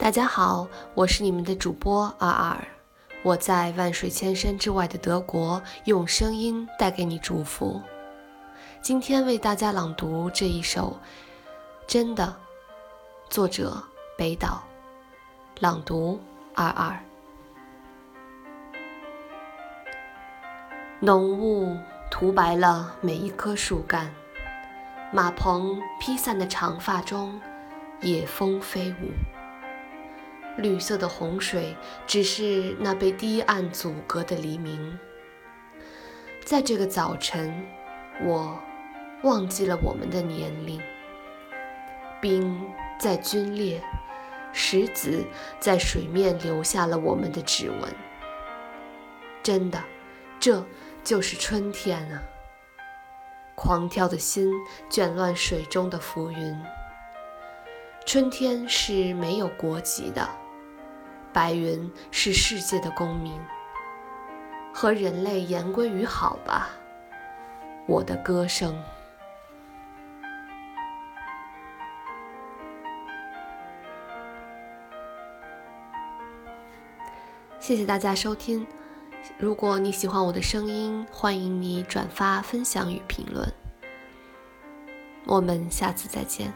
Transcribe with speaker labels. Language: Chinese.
Speaker 1: 大家好，我是你们的主播二二，我在万水千山之外的德国，用声音带给你祝福。今天为大家朗读这一首《真的》，作者北岛，朗读二二。浓雾涂白了每一棵树干，马棚披散的长发中，野蜂飞舞。绿色的洪水，只是那被堤岸阻隔的黎明。在这个早晨，我忘记了我们的年龄。冰在皲裂，石子在水面留下了我们的指纹。真的，这就是春天啊！狂跳的心卷乱水中的浮云。春天是没有国籍的。白云是世界的公民，和人类言归于好吧，我的歌声。谢谢大家收听，如果你喜欢我的声音，欢迎你转发、分享与评论。我们下次再见。